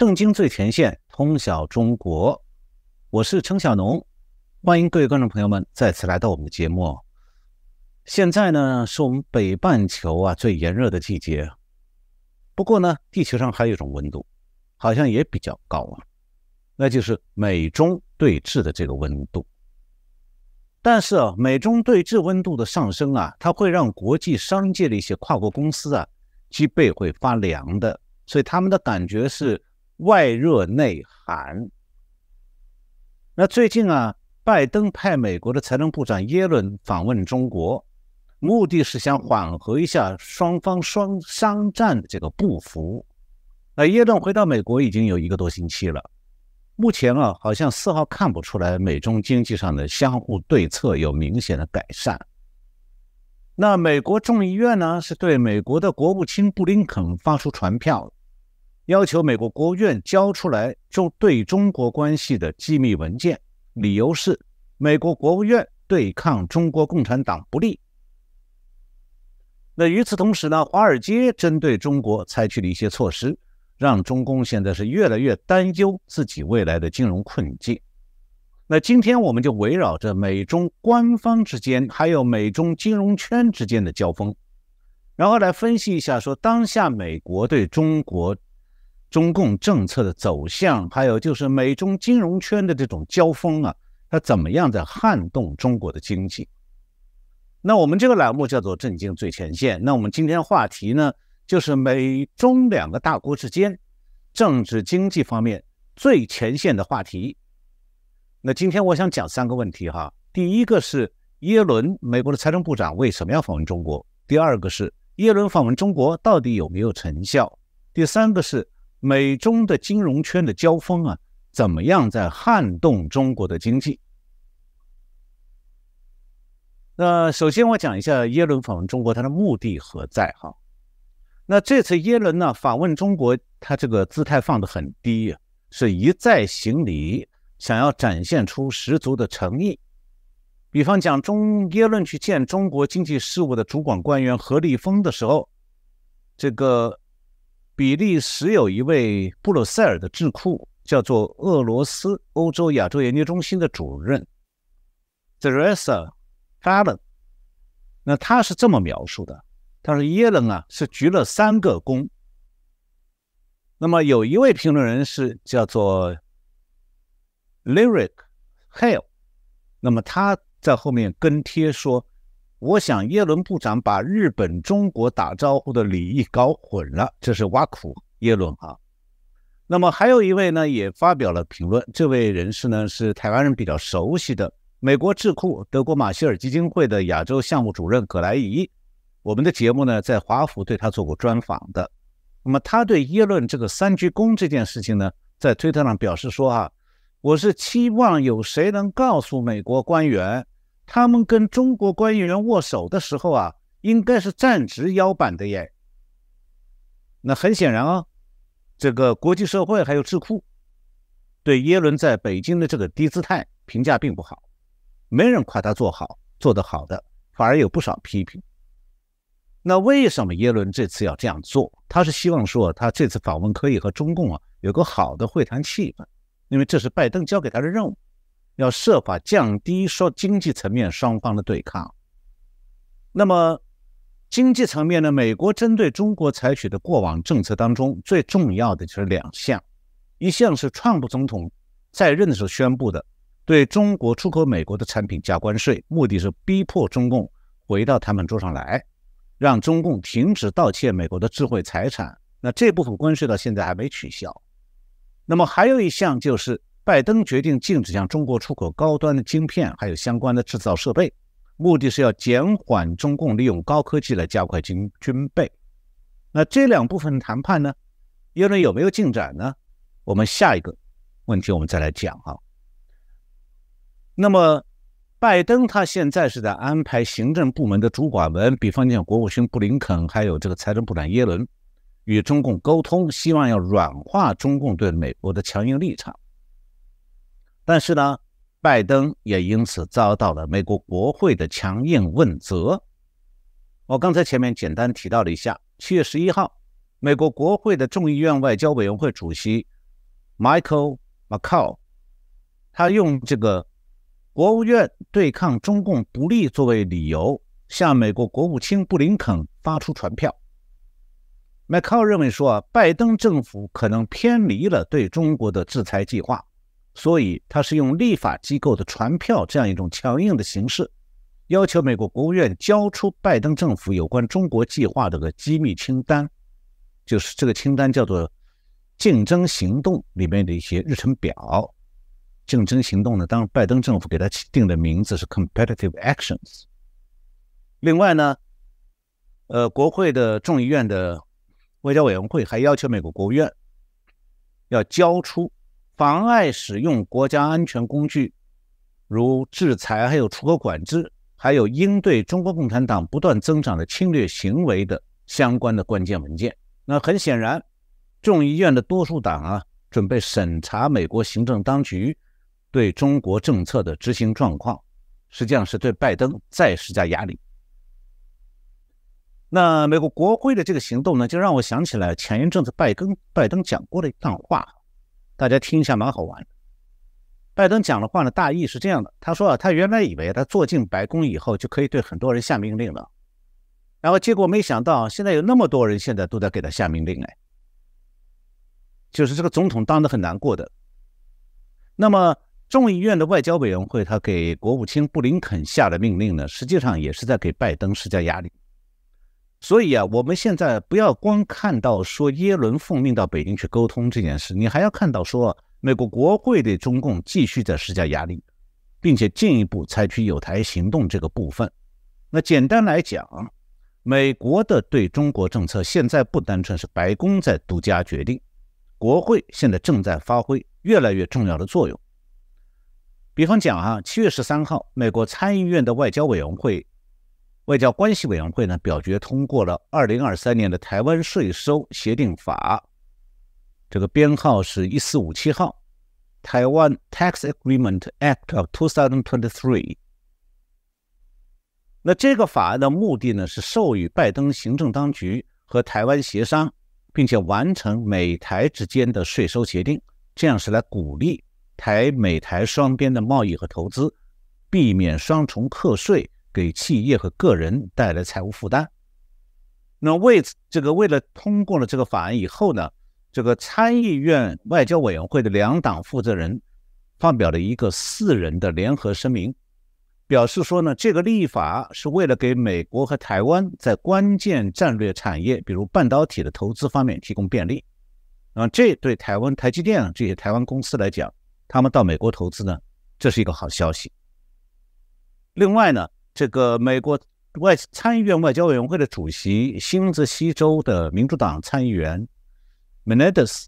正经最前线，通晓中国。我是程小农，欢迎各位观众朋友们再次来到我们的节目。现在呢，是我们北半球啊最炎热的季节。不过呢，地球上还有一种温度，好像也比较高啊，那就是美中对峙的这个温度。但是啊，美中对峙温度的上升啊，它会让国际商界的一些跨国公司啊，脊背会发凉的，所以他们的感觉是外热内寒。那最近啊，拜登派美国的财政部长耶伦访问中国，目的是想缓和一下双方双商战的这个不服。那耶伦回到美国已经有一个多星期了。目前啊，好像丝毫看不出来美中经济上的相互对策有明显的改善。那美国众议院呢，是对美国的国务卿布林肯发出传票，要求美国国务院交出来中对中国关系的机密文件，理由是美国国务院对抗中国共产党不利。那与此同时呢，华尔街针对中国采取了一些措施。让中共现在是越来越担忧自己未来的金融困境。那今天我们就围绕着美中官方之间，还有美中金融圈之间的交锋，然后来分析一下，说当下美国对中国中共政策的走向，还有就是美中金融圈的这种交锋啊，它怎么样在撼动中国的经济？那我们这个栏目叫做“震惊最前线”。那我们今天话题呢？就是美中两个大国之间政治经济方面最前线的话题。那今天我想讲三个问题哈。第一个是耶伦，美国的财政部长为什么要访问中国？第二个是耶伦访问中国到底有没有成效？第三个是美中的金融圈的交锋啊，怎么样在撼动中国的经济？那首先我讲一下耶伦访问中国，他的目的何在哈？那这次耶伦呢访问中国，他这个姿态放得很低，是一再行礼，想要展现出十足的诚意。比方讲，中耶伦去见中国经济事务的主管官员何立峰的时候，这个比利时有一位布鲁塞尔的智库，叫做俄罗斯欧洲亚洲研究中心的主任 Teresa Fallon，那他是这么描述的。他说：“耶伦啊，是鞠了三个躬。那么有一位评论人士叫做 Lyric Hale，那么他在后面跟贴说：‘我想耶伦部长把日本中国打招呼的礼仪搞混了。’这是挖苦耶伦哈。那么还有一位呢，也发表了评论。这位人士呢，是台湾人比较熟悉的美国智库德国马歇尔基金会的亚洲项目主任葛莱仪。”我们的节目呢，在华府对他做过专访的。那么他对耶伦这个三鞠躬这件事情呢，在推特上表示说：“啊，我是期望有谁能告诉美国官员，他们跟中国官员握手的时候啊，应该是站直腰板的耶。”那很显然啊，这个国际社会还有智库对耶伦在北京的这个低姿态评价并不好，没人夸他做好做得好的，反而有不少批评。那为什么耶伦这次要这样做？他是希望说，他这次访问可以和中共啊有个好的会谈气氛，因为这是拜登交给他的任务，要设法降低说经济层面双方的对抗。那么经济层面呢？美国针对中国采取的过往政策当中，最重要的就是两项，一项是川普总统在任的时候宣布的，对中国出口美国的产品加关税，目的是逼迫中共回到谈判桌上来。让中共停止盗窃美国的智慧财产，那这部分关税到现在还没取消。那么还有一项就是，拜登决定禁止向中国出口高端的晶片，还有相关的制造设备，目的是要减缓中共利用高科技来加快军军备。那这两部分谈判呢，耶伦有没有进展呢？我们下一个问题我们再来讲啊。那么。拜登他现在是在安排行政部门的主管们，比方讲国务卿布林肯，还有这个财政部长耶伦，与中共沟通，希望要软化中共对美国的强硬立场。但是呢，拜登也因此遭到了美国国会的强硬问责。我刚才前面简单提到了一下，七月十一号，美国国会的众议院外交委员会主席 Michael McCall，他用这个国务院对抗中共不利作为理由，向美国国务卿布林肯发出传票。McCall 认为说啊，拜登政府可能偏离了对中国的制裁计划，所以他是用立法机构的传票这样一种强硬的形式，要求美国国务院交出拜登政府有关中国计划的个机密清单，就是这个清单叫做“竞争行动”里面的一些日程表。竞争行动呢，当拜登政府给他定的名字是 “competitive actions”。另外呢，呃，国会的众议院的。外交委员会还要求美国国务院要交出妨碍使用国家安全工具，如制裁、还有出口管制，还有应对中国共产党不断增长的侵略行为的相关的关键文件。那很显然，众议院的多数党啊，准备审查美国行政当局对中国政策的执行状况，实际上是对拜登再施加压力。那美国国会的这个行动呢，就让我想起来前一阵子拜登拜登讲过的一段话，大家听一下，蛮好玩的。拜登讲的话呢，大意是这样的：他说啊，他原来以为他坐进白宫以后就可以对很多人下命令了，然后结果没想到现在有那么多人现在都在给他下命令，哎，就是这个总统当的很难过的。那么众议院的外交委员会他给国务卿布林肯下的命令呢，实际上也是在给拜登施加压力。所以啊，我们现在不要光看到说耶伦奉命到北京去沟通这件事，你还要看到说美国国会对中共继续在施加压力，并且进一步采取有台行动这个部分。那简单来讲，美国的对中国政策现在不单纯是白宫在独家决定，国会现在正在发挥越来越重要的作用。比方讲啊，七月十三号，美国参议院的外交委员会。外交关系委员会呢表决通过了二零二三年的台湾税收协定法，这个编号是一四五七号，台湾 Tax Agreement Act of two thousand twenty three。那这个法案的目的呢是授予拜登行政当局和台湾协商，并且完成美台之间的税收协定，这样是来鼓励台美台双边的贸易和投资，避免双重课税。给企业和个人带来财务负担。那为这个，为了通过了这个法案以后呢，这个参议院外交委员会的两党负责人发表了一个四人的联合声明，表示说呢，这个立法是为了给美国和台湾在关键战略产业，比如半导体的投资方面提供便利。啊，这对台湾台积电这些台湾公司来讲，他们到美国投资呢，这是一个好消息。另外呢。这个美国外参议院外交委员会的主席新泽西州的民主党参议员 Menendez，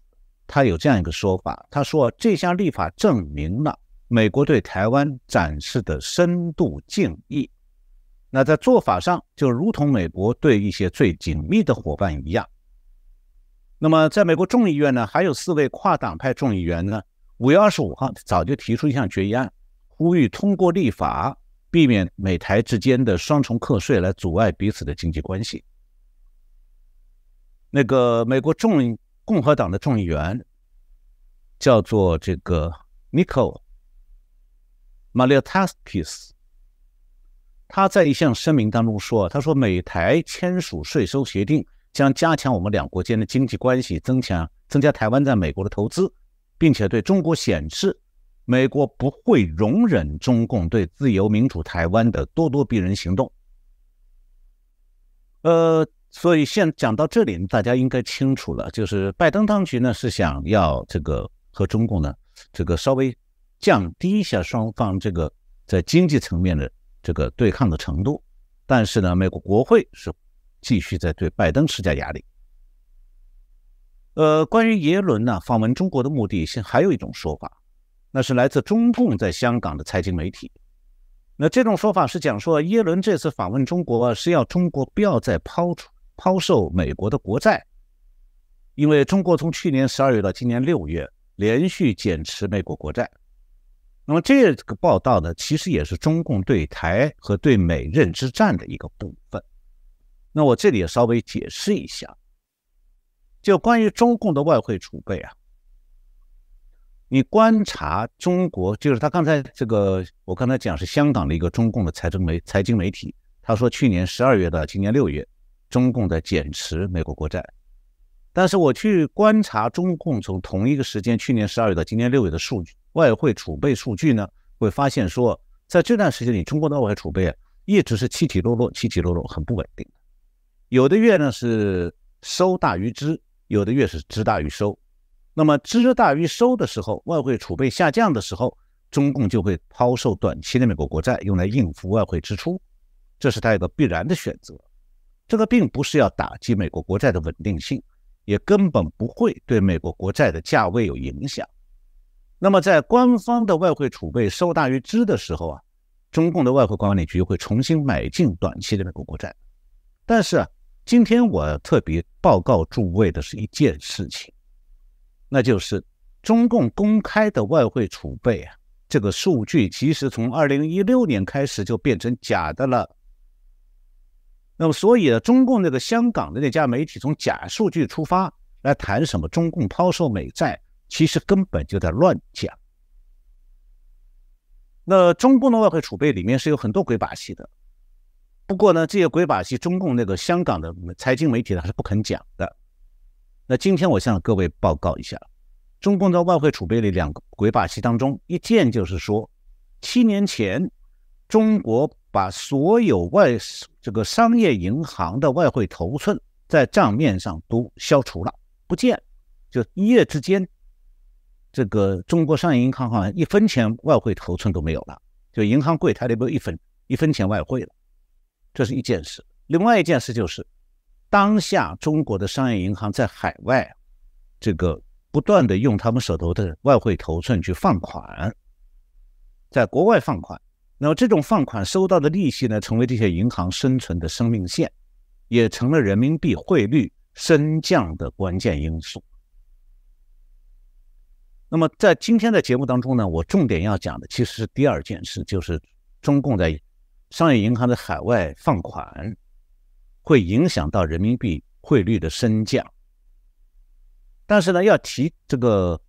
他有这样一个说法，他说这项立法证明了美国对台湾展示的深度敬意。那在做法上就如同美国对一些最紧密的伙伴一样。那么在美国众议院呢，还有四位跨党派众议员呢，五月二十五号早就提出一项决议案，呼吁通过立法。避免美台之间的双重课税来阻碍彼此的经济关系。那个美国众共和党的众议员叫做这个 Nicole Maliotakis，他在一项声明当中说：“他说美台签署税收协定将加强我们两国间的经济关系，增强增加台湾在美国的投资，并且对中国显示。”美国不会容忍中共对自由民主台湾的咄咄逼人行动。呃，所以现讲到这里，大家应该清楚了，就是拜登当局呢是想要这个和中共呢这个稍微降低一下双方这个在经济层面的这个对抗的程度，但是呢，美国国会是继续在对拜登施加压力。呃，关于耶伦呢访问中国的目的，现还有一种说法。那是来自中共在香港的财经媒体。那这种说法是讲说，耶伦这次访问中国是要中国不要再抛出抛售美国的国债，因为中国从去年十二月到今年六月连续减持美国国债。那么这个报道呢，其实也是中共对台和对美认知战的一个部分。那我这里也稍微解释一下，就关于中共的外汇储备啊。你观察中国，就是他刚才这个，我刚才讲是香港的一个中共的财政媒财经媒体，他说去年十二月到今年六月，中共在减持美国国债。但是我去观察中共从同一个时间，去年十二月到今年六月的数据，外汇储备数据呢，会发现说，在这段时间里，中国的外汇储备啊，一直是起起落落，起起落落，很不稳定。有的月呢是收大于支，有的月是支大于收。那么支大于收的时候，外汇储备下降的时候，中共就会抛售短期的美国国债，用来应付外汇支出，这是它一个必然的选择。这个并不是要打击美国国债的稳定性，也根本不会对美国国债的价位有影响。那么在官方的外汇储备收大于支的时候啊，中共的外汇管理局会重新买进短期的美国国债。但是啊，今天我特别报告诸位的是一件事情。那就是中共公开的外汇储备啊，这个数据其实从二零一六年开始就变成假的了。那么，所以呢，中共那个香港的那家媒体从假数据出发来谈什么中共抛售美债，其实根本就在乱讲。那中共的外汇储备里面是有很多鬼把戏的，不过呢，这些鬼把戏，中共那个香港的财经媒体呢还是不肯讲的。那今天我向各位报告一下，中共的外汇储备里两个鬼把戏当中，一件就是说，七年前中国把所有外这个商业银行的外汇头寸在账面上都消除了，不见，就一夜之间，这个中国商业银行好像一分钱外汇头寸都没有了，就银行柜台里没有一分一分钱外汇了，这是一件事。另外一件事就是。当下中国的商业银行在海外，这个不断的用他们手头的外汇头寸去放款，在国外放款，那么这种放款收到的利息呢，成为这些银行生存的生命线，也成了人民币汇率升降的关键因素。那么在今天的节目当中呢，我重点要讲的其实是第二件事，就是中共在商业银行的海外放款。会影响到人民币汇率的升降，但是呢，要提这个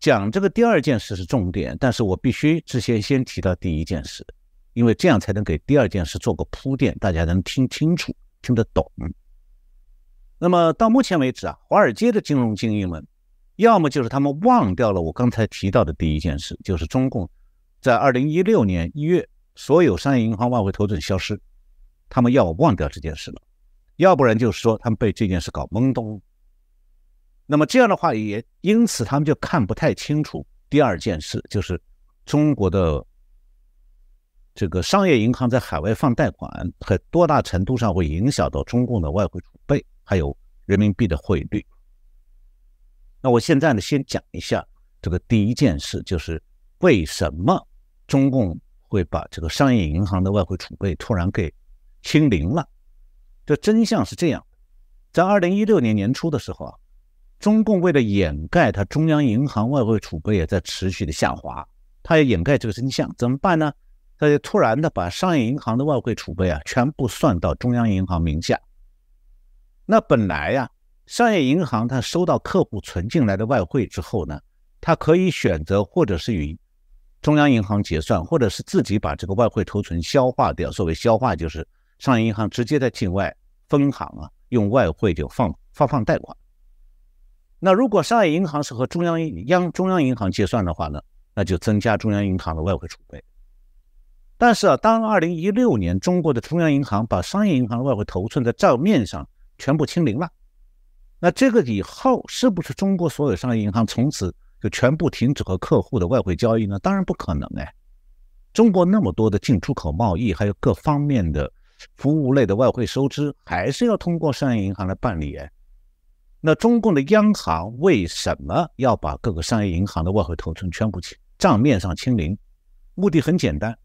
讲这个第二件事是重点，但是我必须之前先提到第一件事，因为这样才能给第二件事做个铺垫，大家能听清楚、听得懂。那么到目前为止啊，华尔街的金融精英们，要么就是他们忘掉了我刚才提到的第一件事，就是中共在二零一六年一月所有商业银行外汇头寸消失。他们要忘掉这件事了，要不然就是说他们被这件事搞懵懂。那么这样的话，也因此他们就看不太清楚第二件事，就是中国的这个商业银行在海外放贷款，和多大程度上会影响到中共的外汇储备，还有人民币的汇率。那我现在呢，先讲一下这个第一件事，就是为什么中共会把这个商业银行的外汇储备突然给。清零了，这真相是这样：在二零一六年年初的时候啊，中共为了掩盖它中央银行外汇储备也在持续的下滑，它要掩盖这个真相，怎么办呢？它就突然的把商业银行的外汇储备啊全部算到中央银行名下。那本来呀，商业银行它收到客户存进来的外汇之后呢，它可以选择或者是与中央银行结算，或者是自己把这个外汇头存消化掉。所谓消化，就是。商业银行直接在境外分行啊，用外汇就放发放贷款。那如果商业银行是和中央央中央银行结算的话呢，那就增加中央银行的外汇储备。但是啊，当二零一六年中国的中央银行把商业银行的外汇头寸在账面上全部清零了，那这个以后是不是中国所有商业银行从此就全部停止和客户的外汇交易呢？当然不可能哎，中国那么多的进出口贸易，还有各方面的。服务类的外汇收支还是要通过商业银行来办理，那中共的央行为什么要把各个商业银行的外汇头寸全部清账面上清零？目的很简单，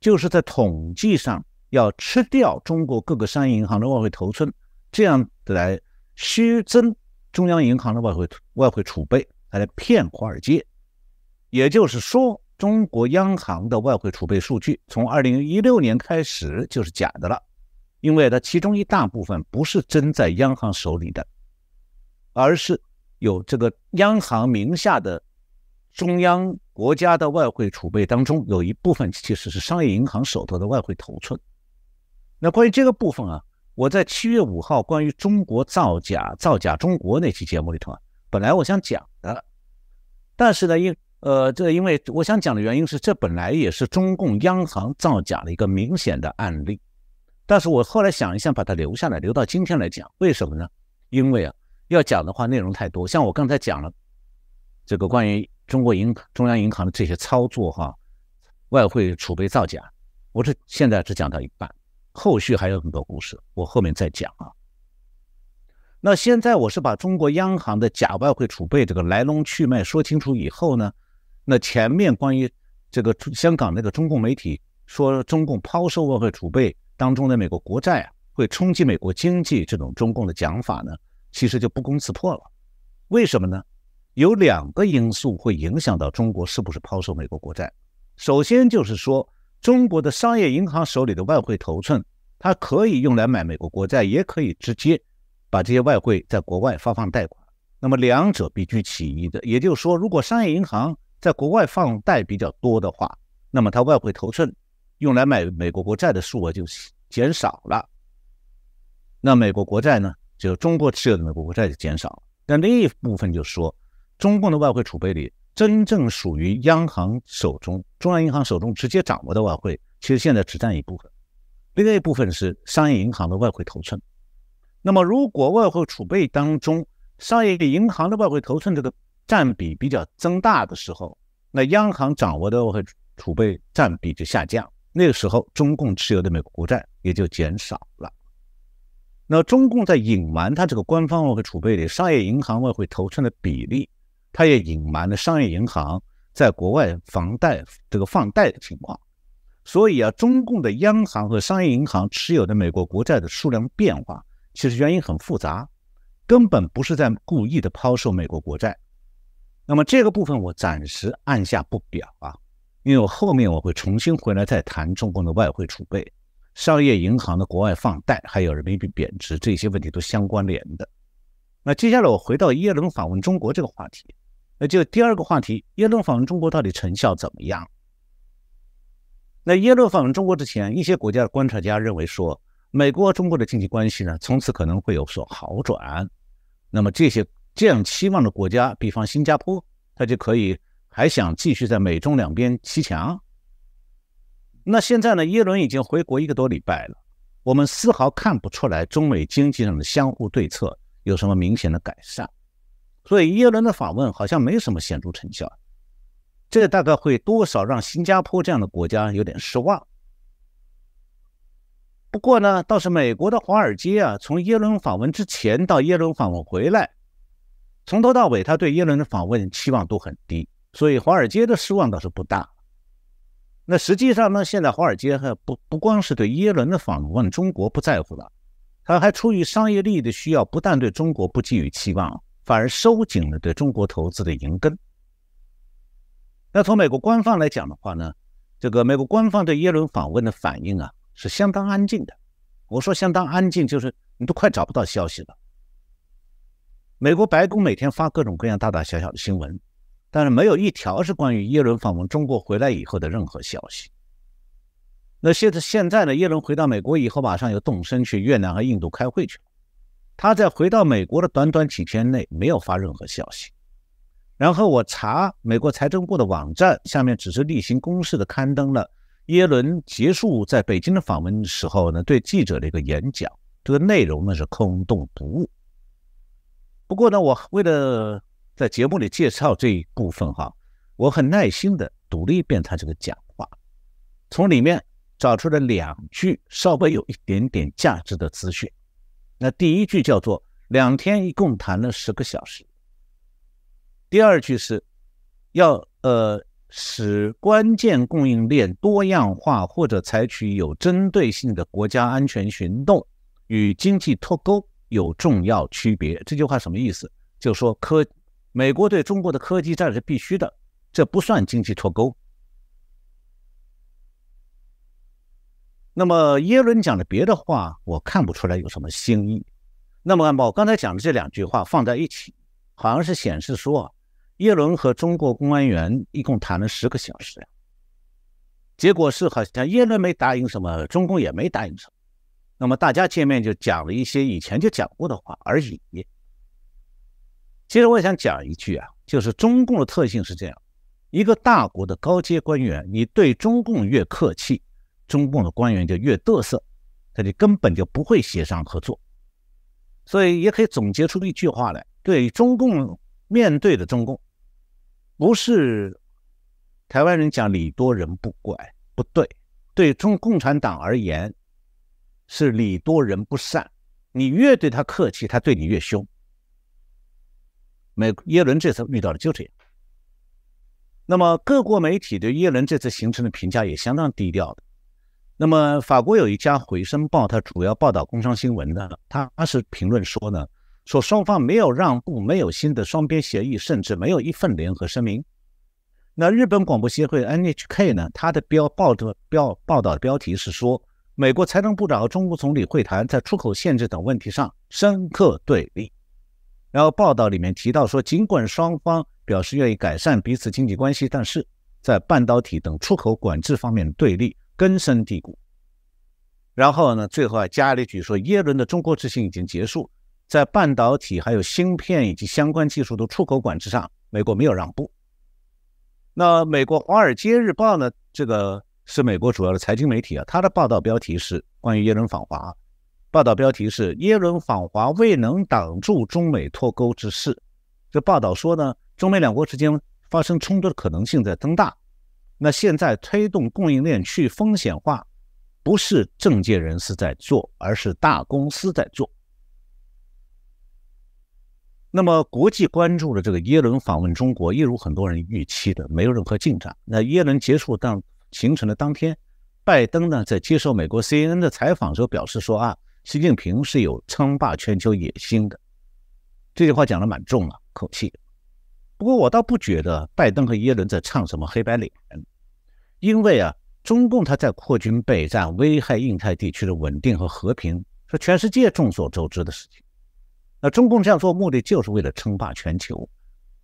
就是在统计上要吃掉中国各个商业银行的外汇头寸，这样来虚增中央银行的外汇外汇储备，来骗华尔街。也就是说。中国央行的外汇储备数据从二零一六年开始就是假的了，因为它其中一大部分不是真在央行手里的，而是有这个央行名下的中央国家的外汇储备当中有一部分其实是商业银行手头的外汇头寸。那关于这个部分啊，我在七月五号关于中国造假、造假中国那期节目里头啊，本来我想讲的，但是呢，因呃，这因为我想讲的原因是，这本来也是中共央行造假的一个明显的案例。但是我后来想一想，把它留下来，留到今天来讲，为什么呢？因为啊，要讲的话内容太多，像我刚才讲了这个关于中国银中央银行的这些操作哈，外汇储备造假，我这现在只讲到一半，后续还有很多故事，我后面再讲啊。那现在我是把中国央行的假外汇储备这个来龙去脉说清楚以后呢，那前面关于这个香港那个中共媒体说中共抛售外汇储备。当中的美国国债啊，会冲击美国经济，这种中共的讲法呢，其实就不攻自破了。为什么呢？有两个因素会影响到中国是不是抛售美国国债。首先就是说，中国的商业银行手里的外汇头寸，它可以用来买美国国债，也可以直接把这些外汇在国外发放贷款。那么两者必居其一的，也就是说，如果商业银行在国外放贷比较多的话，那么它外汇头寸。用来买美国国债的数额就减少了，那美国国债呢？就中国持有的美国国债就减少了。但另一部分就说，中共的外汇储备里真正属于央行手中、中央银行手中直接掌握的外汇，其实现在只占一部分，另外一部分是商业银行的外汇头寸。那么，如果外汇储备当中商业银行的外汇头寸这个占比比较增大的时候，那央行掌握的外汇储备占比就下降。那个时候，中共持有的美国国债也就减少了。那中共在隐瞒它这个官方外汇储备里商业银行外汇头寸的比例，它也隐瞒了商业银行在国外房贷这个放贷的情况。所以啊，中共的央行和商业银行持有的美国国债的数量变化，其实原因很复杂，根本不是在故意的抛售美国国债。那么这个部分我暂时按下不表啊。因为我后面我会重新回来再谈中共的外汇储备、商业银行的国外放贷，还有人民币贬值这些问题都相关联的。那接下来我回到耶伦访问中国这个话题，那就第二个话题，耶伦访问中国到底成效怎么样？那耶伦访问中国之前，一些国家的观察家认为说，美国和中国的经济关系呢，从此可能会有所好转。那么这些这样期望的国家，比方新加坡，它就可以。还想继续在美中两边骑墙？那现在呢？耶伦已经回国一个多礼拜了，我们丝毫看不出来中美经济上的相互对策有什么明显的改善，所以耶伦的访问好像没什么显著成效。这大概会多少让新加坡这样的国家有点失望。不过呢，倒是美国的华尔街啊，从耶伦访问之前到耶伦访问回来，从头到尾他对耶伦的访问期望都很低。所以华尔街的失望倒是不大。那实际上呢，现在华尔街还不不光是对耶伦的访问中国不在乎了，他还出于商业利益的需要，不但对中国不寄予期望，反而收紧了对中国投资的银根。那从美国官方来讲的话呢，这个美国官方对耶伦访问的反应啊是相当安静的。我说相当安静，就是你都快找不到消息了。美国白宫每天发各种各样大大小小的新闻。但是没有一条是关于耶伦访问中国回来以后的任何消息。那现在现在呢？耶伦回到美国以后，马上又动身去越南和印度开会去了。他在回到美国的短短几天内没有发任何消息。然后我查美国财政部的网站，下面只是例行公事的刊登了耶伦结束在北京的访问时候呢对记者的一个演讲，这个内容呢是空洞不物。不过呢，我为了在节目里介绍这一部分哈，我很耐心的读了一遍他这个讲话，从里面找出了两句稍微有一点点价值的资讯。那第一句叫做两天一共谈了十个小时，第二句是要呃使关键供应链多样化或者采取有针对性的国家安全行动与经济脱钩有重要区别。这句话什么意思？就是说科。美国对中国的科技战是必须的，这不算经济脱钩。那么耶伦讲的别的话，我看不出来有什么新意。那么把我刚才讲的这两句话放在一起，好像是显示说，耶伦和中国公安员一共谈了十个小时呀，结果是好像耶伦没答应什么，中共也没答应什么，那么大家见面就讲了一些以前就讲过的话而已。其实我也想讲一句啊，就是中共的特性是这样：一个大国的高阶官员，你对中共越客气，中共的官员就越嘚瑟，他就根本就不会协商合作。所以也可以总结出一句话来：对中共面对的中共。不是台湾人讲礼多人不怪，不对。对中共产党而言，是礼多人不善。你越对他客气，他对你越凶。美耶伦这次遇到的就这样。那么各国媒体对耶伦这次行程的评价也相当低调的。那么法国有一家《回声报》，它主要报道工商新闻的，它是评论说呢。说双方没有让步，没有新的双边协议，甚至没有一份联合声明。那日本广播协会 NHK 呢？它的标报的标报道的标题是说，美国财政部长和中国总理会谈，在出口限制等问题上深刻对立。然后报道里面提到说，尽管双方表示愿意改善彼此经济关系，但是在半导体等出口管制方面的对立根深蒂固。然后呢，最后还加了一句说，耶伦的中国之行已经结束。在半导体、还有芯片以及相关技术的出口管制上，美国没有让步。那美国《华尔街日报》呢？这个是美国主要的财经媒体啊，它的报道标题是关于耶伦访华，报道标题是耶伦访华未能挡住中美脱钩之势。这报道说呢，中美两国之间发生冲突的可能性在增大。那现在推动供应链去风险化，不是政界人士在做，而是大公司在做。那么，国际关注的这个耶伦访问中国，一如很多人预期的，没有任何进展。那耶伦结束当行程的当天，拜登呢在接受美国 CNN 的采访时候表示说：“啊，习近平是有称霸全球野心的。”这句话讲的蛮重了口气。不过，我倒不觉得拜登和耶伦在唱什么黑白脸，因为啊，中共他在扩军备战，危害印太地区的稳定和和平，是全世界众所周知的事情。那中共这样做目的就是为了称霸全球，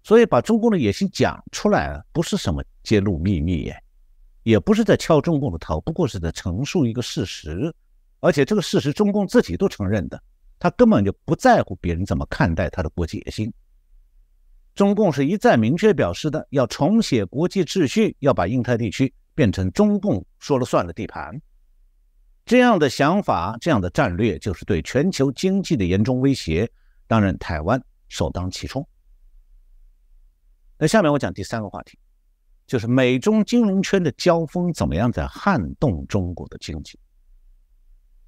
所以把中共的野心讲出来，不是什么揭露秘密耶，也不是在敲中共的头，不过是在陈述一个事实，而且这个事实中共自己都承认的，他根本就不在乎别人怎么看待他的国际野心。中共是一再明确表示的，要重写国际秩序，要把印太地区变成中共说了算的地盘。这样的想法，这样的战略，就是对全球经济的严重威胁。当然，台湾首当其冲。那下面我讲第三个话题，就是美中金融圈的交锋怎么样在撼动中国的经济。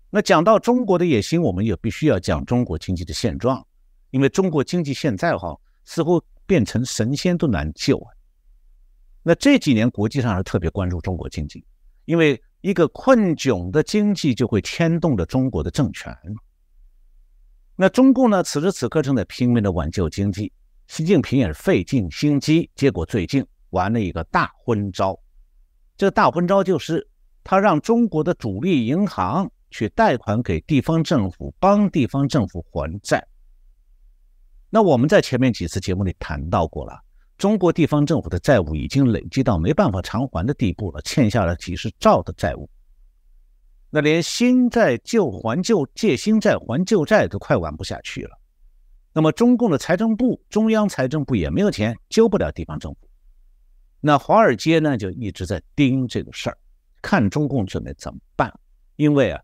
那讲到中国的野心，我们也必须要讲中国经济的现状，因为中国经济现在哈似乎变成神仙都难救啊。那这几年国际上是特别关注中国经济，因为一个困窘的经济就会牵动着中国的政权。那中共呢？此时此刻正在拼命的挽救经济，习近平也是费尽心机，结果最近玩了一个大昏招。这个大昏招就是他让中国的主力银行去贷款给地方政府，帮地方政府还债。那我们在前面几次节目里谈到过了，中国地方政府的债务已经累积到没办法偿还的地步了，欠下了几十兆的债务。那连新债旧还旧，借新债还旧债都快玩不下去了。那么中共的财政部、中央财政部也没有钱，救不了地方政府。那华尔街呢，就一直在盯这个事儿，看中共准备怎么办。因为啊，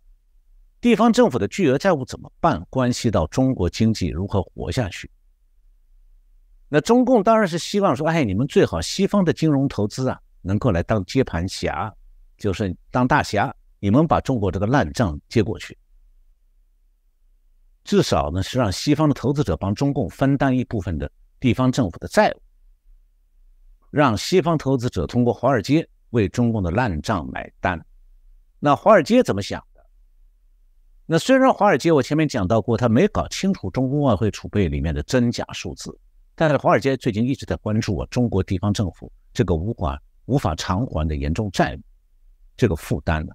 地方政府的巨额债务怎么办，关系到中国经济如何活下去。那中共当然是希望说，哎，你们最好西方的金融投资啊，能够来当接盘侠，就是当大侠。你们把中国这个烂账接过去，至少呢是让西方的投资者帮中共分担一部分的地方政府的债务，让西方投资者通过华尔街为中共的烂账买单。那华尔街怎么想的？那虽然华尔街我前面讲到过，他没搞清楚中共外汇储备里面的真假数字，但是华尔街最近一直在关注啊中国地方政府这个无法无法偿还的严重债务这个负担呢。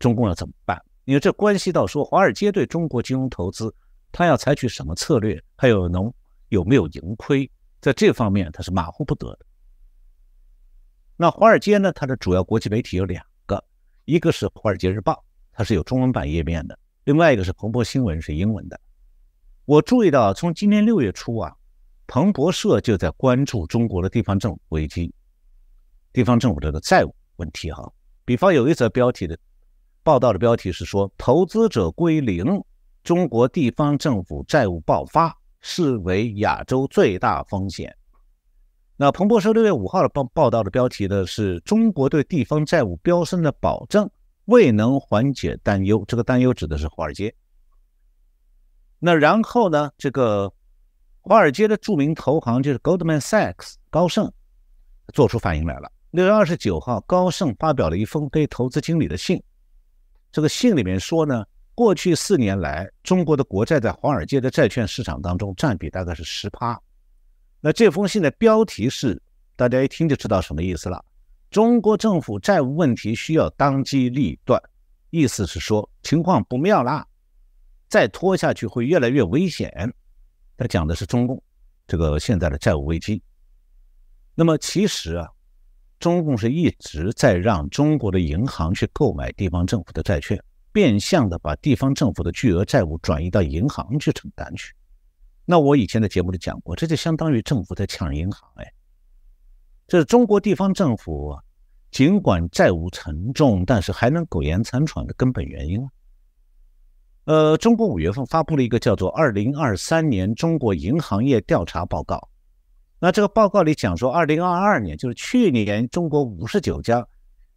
中共要怎么办？因为这关系到说华尔街对中国金融投资，他要采取什么策略，还有能有没有盈亏，在这方面它是马虎不得的。那华尔街呢？它的主要国际媒体有两个，一个是《华尔街日报》，它是有中文版页面的；另外一个是彭博新闻，是英文的。我注意到，从今年六月初啊，彭博社就在关注中国的地方政府危机、地方政府这个债务问题。哈，比方有一则标题的报道的标题是说：“投资者归零，中国地方政府债务爆发，视为亚洲最大风险。”那彭博社六月五号的报报道的标题呢，是中国对地方债务飙升的保证未能缓解担忧。这个担忧指的是华尔街。那然后呢，这个华尔街的著名投行就是 Goldman Sachs 高盛做出反应来了。六月二十九号，高盛发表了一封给投资经理的信。这个信里面说呢，过去四年来，中国的国债在华尔街的债券市场当中占比大概是十趴。那这封信的标题是，大家一听就知道什么意思了。中国政府债务问题需要当机立断，意思是说情况不妙啦，再拖下去会越来越危险。他讲的是中共这个现在的债务危机。那么其实啊，中共是一直在让中国的银行去购买地方政府的债券，变相的把地方政府的巨额债务转移到银行去承担去。那我以前的节目里讲过，这就相当于政府在抢银行，哎，这是中国地方政府尽管债务沉重，但是还能苟延残喘的根本原因。呃，中国五月份发布了一个叫做《二零二三年中国银行业调查报告》，那这个报告里讲说，二零二二年就是去年，中国五十九家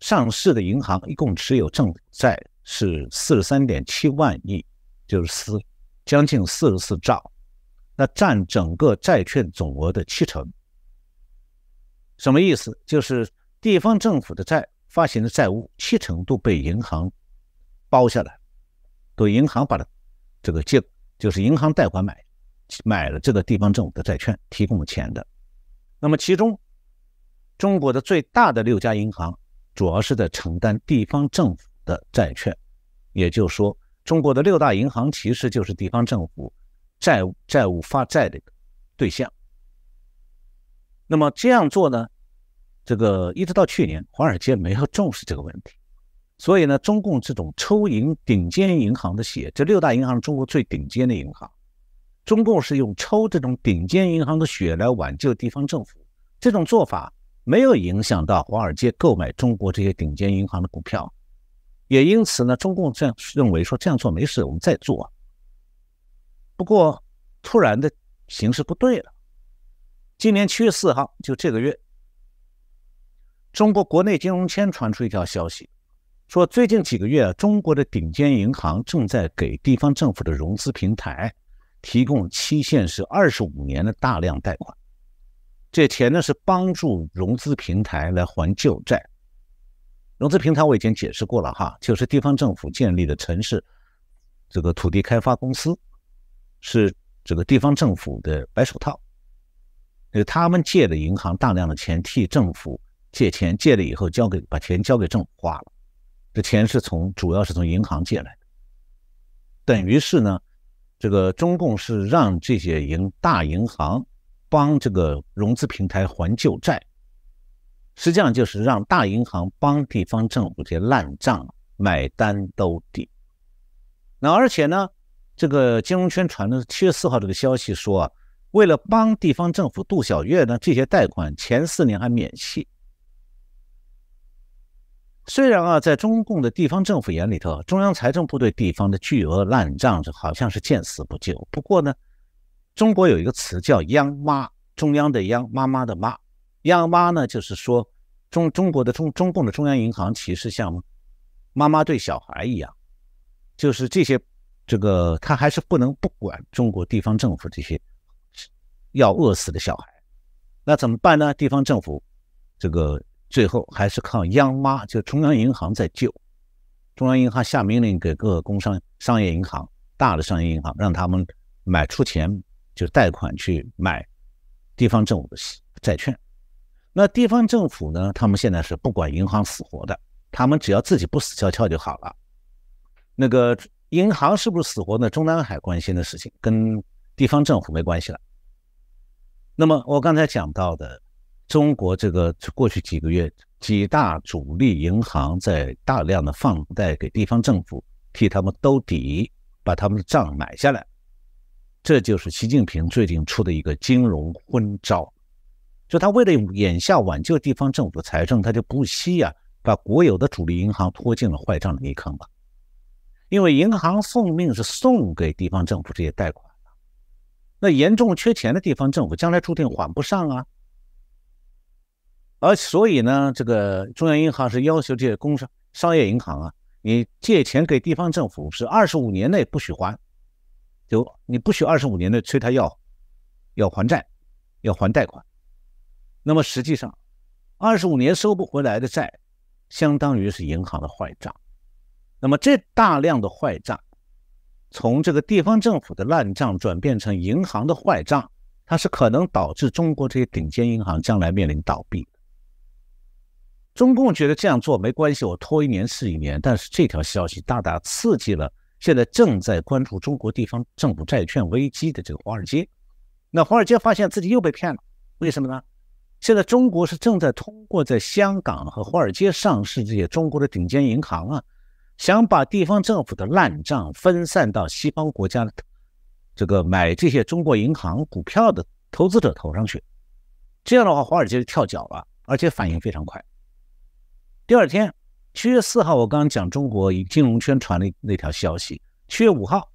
上市的银行一共持有政府债是四十三点七万亿，就是四将近四十四兆。那占整个债券总额的七成，什么意思？就是地方政府的债发行的债务七成都被银行包下来，都银行把它这个借，就是银行贷款买买了这个地方政府的债券，提供了钱的。那么其中，中国的最大的六家银行主要是在承担地方政府的债券，也就是说，中国的六大银行其实就是地方政府。债务债务发债的对象，那么这样做呢？这个一直到去年，华尔街没有重视这个问题，所以呢，中共这种抽银顶尖银行的血，这六大银行中国最顶尖的银行，中共是用抽这种顶尖银行的血来挽救地方政府，这种做法没有影响到华尔街购买中国这些顶尖银行的股票，也因此呢，中共这样认为说这样做没事，我们再做。不过，突然的形势不对了。今年七月四号，就这个月，中国国内金融圈传出一条消息，说最近几个月，中国的顶尖银行正在给地方政府的融资平台提供期限是二十五年的大量贷款。这钱呢是帮助融资平台来还旧债。融资平台我已经解释过了哈，就是地方政府建立的城市这个土地开发公司。是这个地方政府的白手套，呃，他们借的银行大量的钱替政府借钱，借了以后交给把钱交给政府花了，这钱是从主要是从银行借来的，等于是呢，这个中共是让这些银大银行帮这个融资平台还旧债，实际上就是让大银行帮地方政府这些烂账买单兜底，那而且呢。这个金融圈传的七月四号这个消息说啊，为了帮地方政府度小月呢，这些贷款前四年还免息。虽然啊，在中共的地方政府眼里头，中央财政部对地方的巨额烂账是好像是见死不救。不过呢，中国有一个词叫“央妈”，中央的央，妈妈的妈，央妈呢，就是说中中国的中中共的中央银行其实像妈妈对小孩一样，就是这些。这个他还是不能不管中国地方政府这些要饿死的小孩，那怎么办呢？地方政府这个最后还是靠央妈，就中央银行在救。中央银行下命令给各个工商商业银行、大的商业银行，让他们买出钱，就贷款去买地方政府的债券。那地方政府呢？他们现在是不管银行死活的，他们只要自己不死翘翘就好了。那个。银行是不是死活呢？中南海关心的事情跟地方政府没关系了。那么我刚才讲到的，中国这个过去几个月几大主力银行在大量的放贷给地方政府，替他们兜底，把他们的账买下来，这就是习近平最近出的一个金融昏招。就他为了眼下挽救地方政府的财政，他就不惜啊，把国有的主力银行拖进了坏账的泥坑吧。因为银行送命是送给地方政府这些贷款的，那严重缺钱的地方政府将来注定还不上啊。而所以呢，这个中央银行是要求这些工商商业银行啊，你借钱给地方政府是二十五年内不许还，就你不许二十五年内催他要要还债，要还贷款。那么实际上，二十五年收不回来的债，相当于是银行的坏账。那么这大量的坏账，从这个地方政府的烂账转变成银行的坏账，它是可能导致中国这些顶尖银行将来面临倒闭。中共觉得这样做没关系，我拖一年是一年。但是这条消息大大刺激了现在正在关注中国地方政府债券危机的这个华尔街。那华尔街发现自己又被骗了，为什么呢？现在中国是正在通过在香港和华尔街上市这些中国的顶尖银行啊，想把地方政府的烂账分散到西方国家的这个买这些中国银行股票的投资者头上去。这样的话，华尔街就跳脚了，而且反应非常快。第二天，七月四号，我刚刚讲中国金融圈传的那条消息。七月五号，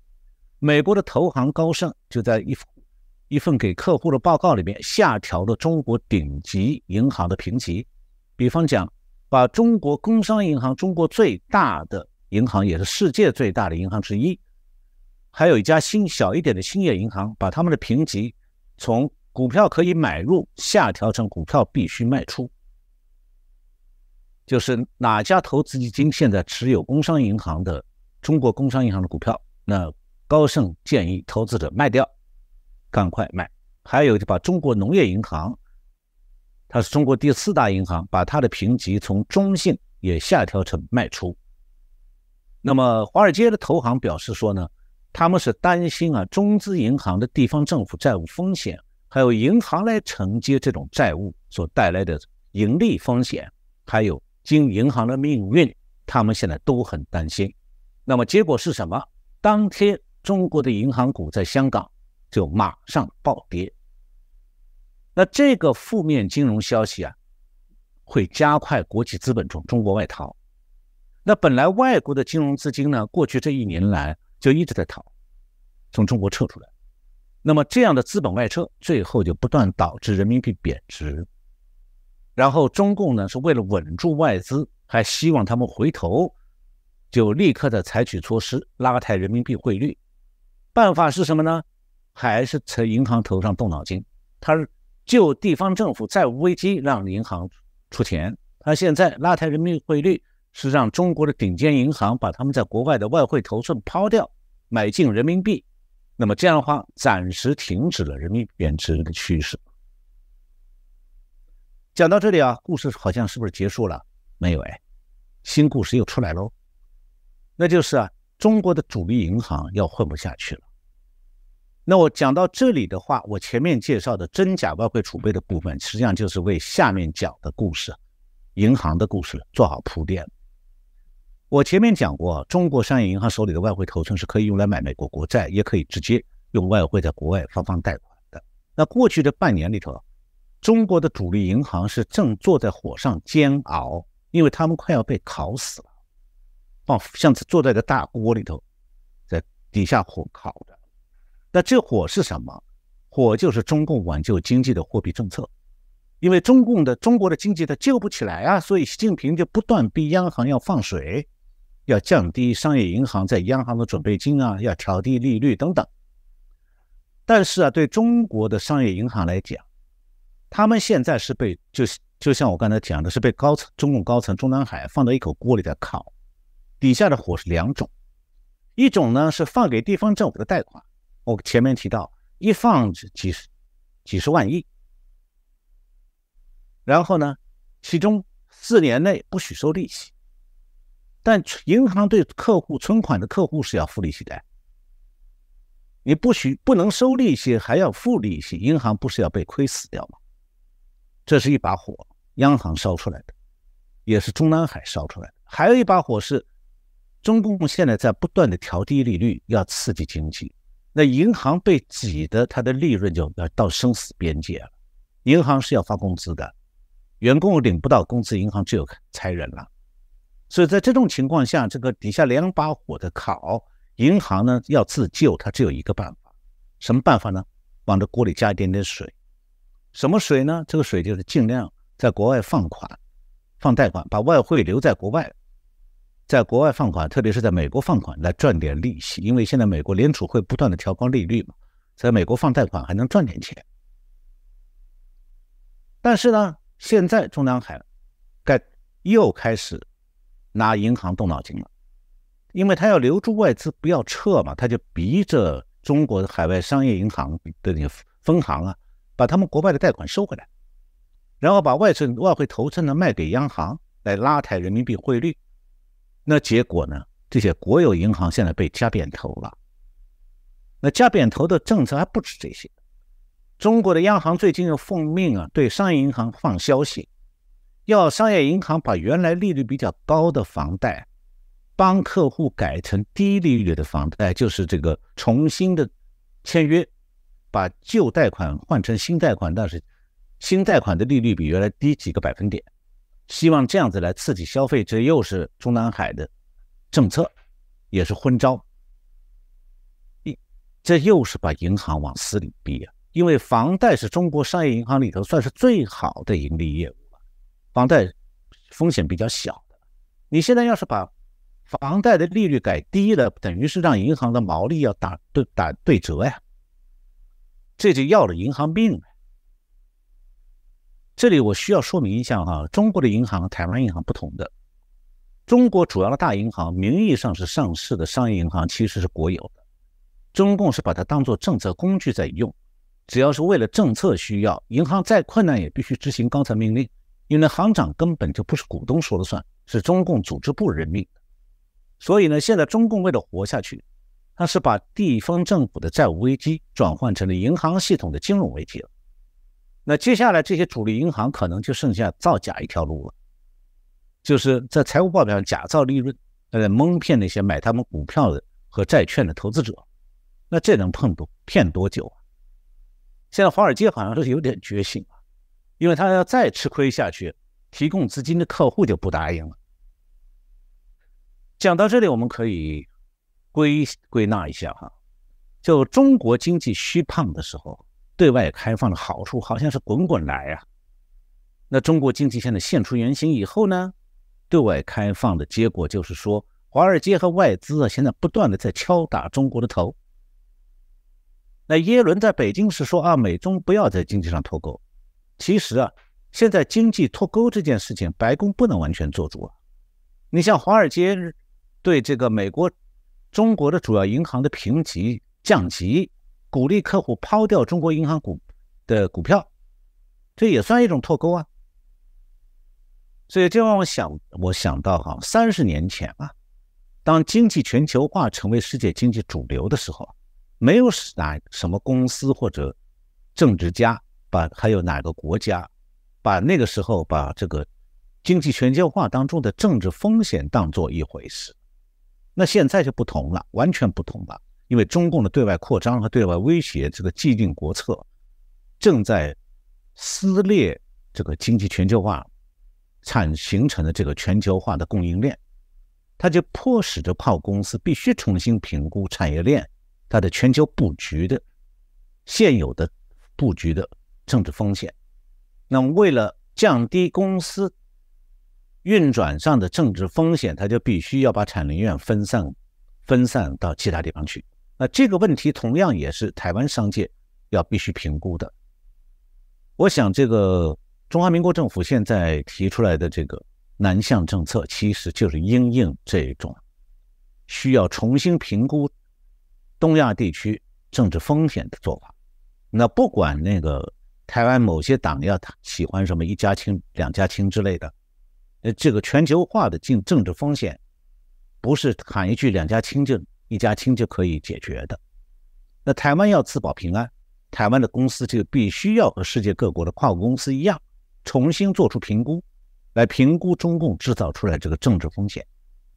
美国的投行高盛就在一。一份给客户的报告里面下调了中国顶级银行的评级，比方讲，把中国工商银行，中国最大的银行，也是世界最大的银行之一，还有一家新小一点的兴业银行，把他们的评级从股票可以买入下调成股票必须卖出。就是哪家投资基金现在持有工商银行的中国工商银行的股票，那高盛建议投资者卖掉。赶快卖！还有就把中国农业银行，它是中国第四大银行，把它的评级从中性也下调成卖出。那么华尔街的投行表示说呢，他们是担心啊，中资银行的地方政府债务风险，还有银行来承接这种债务所带来的盈利风险，还有经银行的命运，他们现在都很担心。那么结果是什么？当天中国的银行股在香港。就马上暴跌。那这个负面金融消息啊，会加快国际资本从中国外逃。那本来外国的金融资金呢，过去这一年来就一直在逃，从中国撤出来。那么这样的资本外撤，最后就不断导致人民币贬值。然后中共呢，是为了稳住外资，还希望他们回头，就立刻的采取措施拉抬人民币汇率。办法是什么呢？还是从银行头上动脑筋，他救地方政府债务危机，让银行出钱。他现在拉抬人民币汇率，是让中国的顶尖银行把他们在国外的外汇头寸抛掉，买进人民币。那么这样的话，暂时停止了人民币贬值的趋势。讲到这里啊，故事好像是不是结束了？没有哎，新故事又出来喽。那就是啊，中国的主力银行要混不下去了。那我讲到这里的话，我前面介绍的真假外汇储备的部分，实际上就是为下面讲的故事，银行的故事做好铺垫。我前面讲过，中国商业银行手里的外汇头寸是可以用来买美国国债，也可以直接用外汇在国外发放贷款的。那过去的半年里头，中国的主力银行是正坐在火上煎熬，因为他们快要被烤死了，放像是坐在个大锅里头，在底下火烤着。那这火是什么？火就是中共挽救经济的货币政策，因为中共的中国的经济它救不起来啊，所以习近平就不断逼央行要放水，要降低商业银行在央行的准备金啊，要调低利率等等。但是啊，对中国的商业银行来讲，他们现在是被就是就像我刚才讲的，是被高层中共高层中南海放到一口锅里在烤，底下的火是两种，一种呢是放给地方政府的贷款。我前面提到，一放几十几十万亿，然后呢，其中四年内不许收利息，但银行对客户存款的客户是要付利息的。你不许不能收利息，还要付利息，银行不是要被亏死掉吗？这是一把火，央行烧出来的，也是中南海烧出来的。还有一把火是，中共现在在不断的调低利率，要刺激经济，那银行被挤的，它的利润就要到生死边界了。银行是要发工资的，员工领不到工资，银行只有裁人了。所以在这种情况下，这个底下两把火的烤。银行呢要自救，它只有一个办法，什么办法呢？往这锅里加一点点水，什么水呢？这个水就是尽量在国外放款、放贷款，把外汇留在国外，在国外放款，特别是在美国放款来赚点利息，因为现在美国联储会不断的调高利率嘛，在美国放贷款还能赚点钱。但是呢，现在中南海该又开始拿银行动脑筋了。因为他要留住外资不要撤嘛，他就逼着中国的海外商业银行的那个分行啊，把他们国外的贷款收回来，然后把外证外汇投资呢卖给央行来拉抬人民币汇率。那结果呢，这些国有银行现在被加扁头了。那加扁头的政策还不止这些，中国的央行最近又奉命啊，对商业银行放消息，要商业银行把原来利率比较高的房贷。帮客户改成低利率的房贷，就是这个重新的签约，把旧贷款换成新贷款，但是新贷款的利率比原来低几个百分点，希望这样子来刺激消费，这又是中南海的政策，也是昏招。一，这又是把银行往死里逼啊！因为房贷是中国商业银行里头算是最好的盈利业务了，房贷风险比较小的，你现在要是把房贷的利率改低了，等于是让银行的毛利要打对打对折呀，这就要了银行命了。这里我需要说明一下哈，中国的银行和台湾银行不同的，中国主要的大银行名义上是上市的商业银行，其实是国有的，中共是把它当做政策工具在用，只要是为了政策需要，银行再困难也必须执行高层命令，因为行长根本就不是股东说了算，是中共组织部任命的。所以呢，现在中共为了活下去，他是把地方政府的债务危机转换成了银行系统的金融危机了。那接下来这些主力银行可能就剩下造假一条路了，就是在财务报表上假造利润，呃，蒙骗那些买他们股票的和债券的投资者。那这能碰多骗多久啊？现在华尔街好像是有点觉醒了，因为他要再吃亏下去，提供资金的客户就不答应了。讲到这里，我们可以归归纳一下哈，就中国经济虚胖的时候，对外开放的好处好像是滚滚来呀。那中国经济现在现出原形以后呢，对外开放的结果就是说，华尔街和外资啊，现在不断的在敲打中国的头。那耶伦在北京时说啊，美中不要在经济上脱钩。其实啊，现在经济脱钩这件事情，白宫不能完全做主啊。你像华尔街。对这个美国、中国的主要银行的评级降级，鼓励客户抛掉中国银行股的股票，这也算一种脱钩啊。所以这让我想，我想到哈，三十年前啊，当经济全球化成为世界经济主流的时候，没有哪什么公司或者政治家把还有哪个国家把那个时候把这个经济全球化当中的政治风险当做一回事。那现在就不同了，完全不同了，因为中共的对外扩张和对外威胁这个既定国策，正在撕裂这个经济全球化产形成的这个全球化的供应链，它就迫使着炮公司必须重新评估产业链它的全球布局的现有的布局的政治风险。那么为了降低公司。运转上的政治风险，他就必须要把产能链分散、分散到其他地方去。那这个问题同样也是台湾商界要必须评估的。我想，这个中华民国政府现在提出来的这个南向政策，其实就是应应这种需要重新评估东亚地区政治风险的做法。那不管那个台湾某些党要喜欢什么一家亲、两家亲之类的。呃，这个全球化的政政治风险，不是喊一句两家亲就一家亲就可以解决的。那台湾要自保平安，台湾的公司就必须要和世界各国的跨国公司一样，重新做出评估，来评估中共制造出来这个政治风险。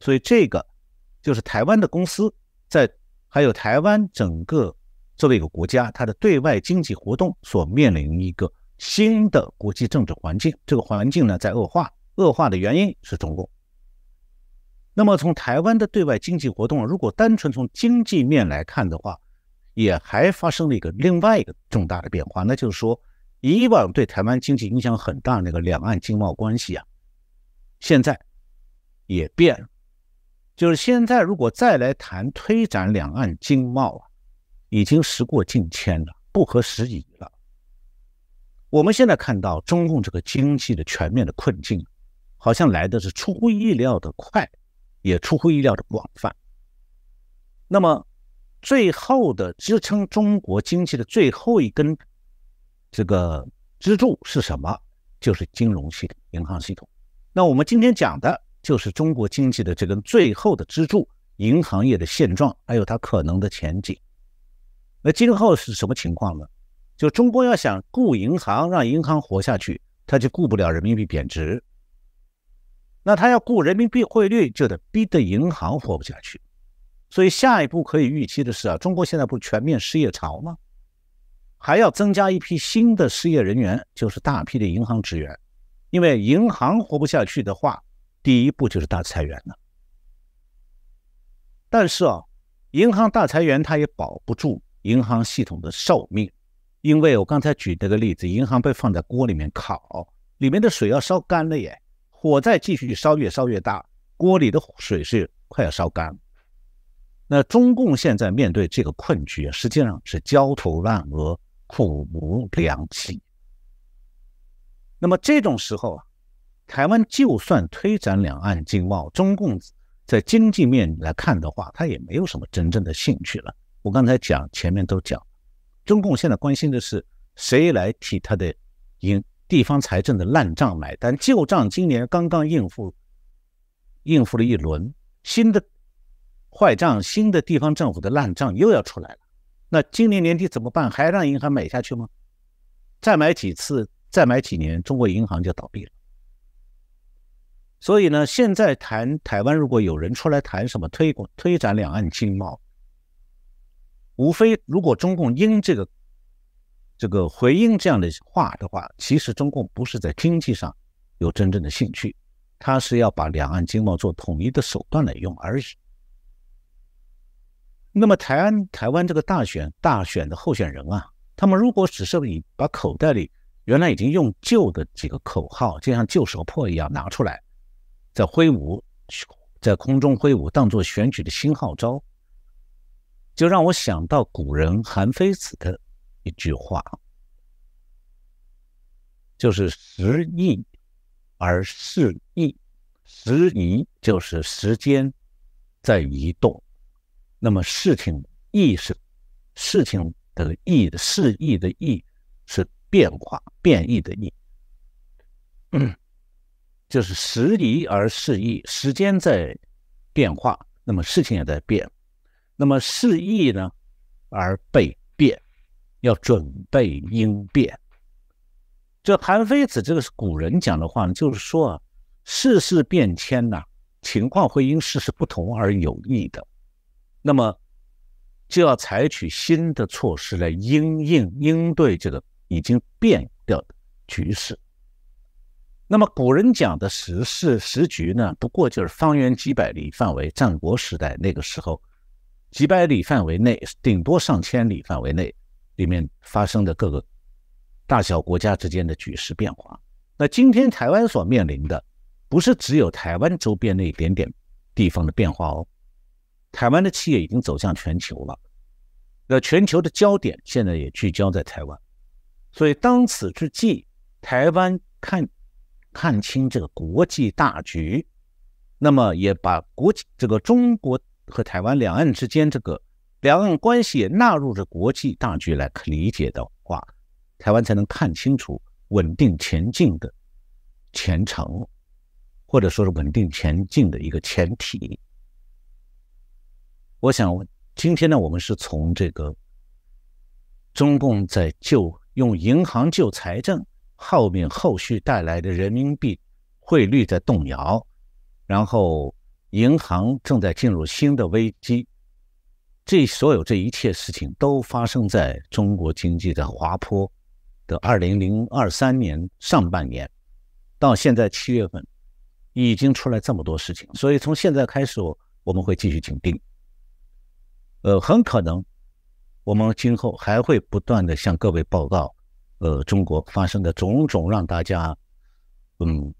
所以这个就是台湾的公司在还有台湾整个作为一个国家，它的对外经济活动所面临一个新的国际政治环境。这个环境呢在恶化，恶化的原因是中共。那么从台湾的对外经济活动，如果单纯从经济面来看的话，也还发生了一个另外一个重大的变化，那就是说，以往对台湾经济影响很大那个两岸经贸关系啊，现在也变了。就是现在如果再来谈推展两岸经贸啊，已经时过境迁了，不合时宜了。我们现在看到中共这个经济的全面的困境，好像来的是出乎意料的快。也出乎意料的广泛。那么，最后的支撑中国经济的最后一根这个支柱是什么？就是金融系统、银行系统。那我们今天讲的就是中国经济的这根最后的支柱——银行业的现状，还有它可能的前景。那今后是什么情况呢？就中国要想顾银行，让银行活下去，它就顾不了人民币贬值。那他要顾人民币汇率，就得逼得银行活不下去。所以下一步可以预期的是啊，中国现在不是全面失业潮吗？还要增加一批新的失业人员，就是大批的银行职员。因为银行活不下去的话，第一步就是大裁员了。但是啊，银行大裁员，它也保不住银行系统的寿命。因为我刚才举这个例子，银行被放在锅里面烤，里面的水要烧干了耶。火再继续烧，越烧越大，锅里的水是快要烧干。那中共现在面对这个困局，实际上是焦头烂额、苦无良计。那么这种时候啊，台湾就算推展两岸经贸，中共在经济面来看的话，他也没有什么真正的兴趣了。我刚才讲前面都讲，中共现在关心的是谁来替他的营。地方财政的烂账买单，旧账今年刚刚应付应付了一轮，新的坏账，新的地方政府的烂账又要出来了。那今年年底怎么办？还让银行买下去吗？再买几次，再买几年，中国银行就倒闭了。所以呢，现在谈台湾，如果有人出来谈什么推广推展两岸经贸，无非如果中共因这个。这个回应这样的话的话，其实中共不是在经济上有真正的兴趣，他是要把两岸经贸做统一的手段来用而已。那么台湾台湾这个大选大选的候选人啊，他们如果只是以把口袋里原来已经用旧的几个口号，就像旧手破一样拿出来，在挥舞，在空中挥舞，当做选举的新号召，就让我想到古人韩非子的。一句话，就是时易而事易，时移就是时间在移动，那么事情易是事情的易的事易的易是变化变异的易，就是时移而事易，时间在变化，那么事情也在变，那么事易呢而被。要准备应变。这韩非子这个是古人讲的话呢，就是说啊，世事变迁呐，情况会因世事不同而有异的，那么就要采取新的措施来应应应对这个已经变掉的局势。那么古人讲的时事时局呢，不过就是方圆几百里范围，战国时代那个时候，几百里范围内，顶多上千里范围内。里面发生的各个大小国家之间的局势变化，那今天台湾所面临的不是只有台湾周边那一点点地方的变化哦，台湾的企业已经走向全球了，那全球的焦点现在也聚焦在台湾，所以当此之际，台湾看看清这个国际大局，那么也把国际这个中国和台湾两岸之间这个。两岸关系也纳入着国际大局来理解的话，台湾才能看清楚稳定前进的前程，或者说是稳定前进的一个前提。我想今天呢，我们是从这个中共在救用银行救财政，后面后续带来的人民币汇率在动摇，然后银行正在进入新的危机。这所有这一切事情都发生在中国经济的滑坡的二零零二三年上半年，到现在七月份，已经出来这么多事情，所以从现在开始，我们会继续紧盯。呃，很可能我们今后还会不断的向各位报告，呃，中国发生的种种让大家嗯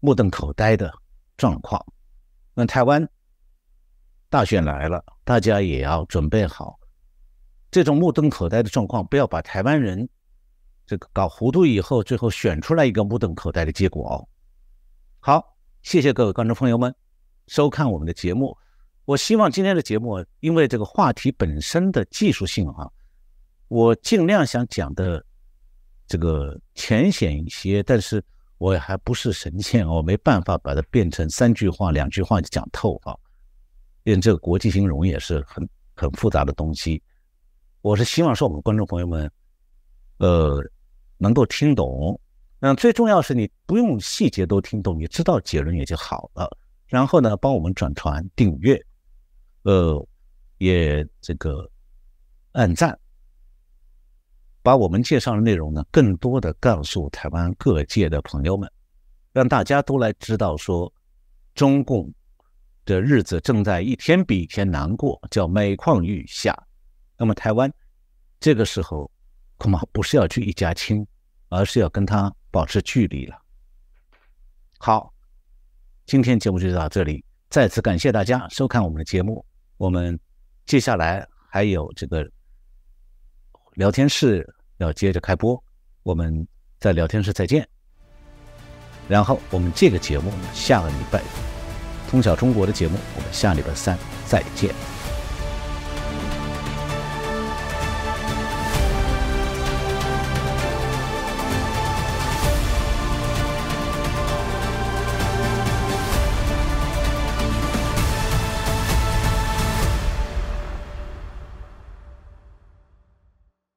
目瞪口呆的状况。那台湾。大选来了，大家也要准备好这种目瞪口呆的状况，不要把台湾人这个搞糊涂，以后最后选出来一个目瞪口呆的结果哦。好，谢谢各位观众朋友们收看我们的节目。我希望今天的节目，因为这个话题本身的技术性啊，我尽量想讲的这个浅显一些，但是我还不是神仙，我没办法把它变成三句话、两句话就讲透啊。因为这个国际金融也是很很复杂的东西，我是希望说我们观众朋友们，呃，能够听懂。那最重要是你不用细节都听懂，你知道结论也就好了。然后呢，帮我们转传、订阅，呃，也这个按赞，把我们介绍的内容呢，更多的告诉台湾各界的朋友们，让大家都来知道说中共。的日子正在一天比一天难过，叫每况愈下。那么台湾这个时候恐怕不是要去一家亲，而是要跟他保持距离了。好，今天节目就到这里，再次感谢大家收看我们的节目。我们接下来还有这个聊天室要接着开播，我们在聊天室再见。然后我们这个节目下个礼拜。通晓中国的节目，我们下礼拜三再见。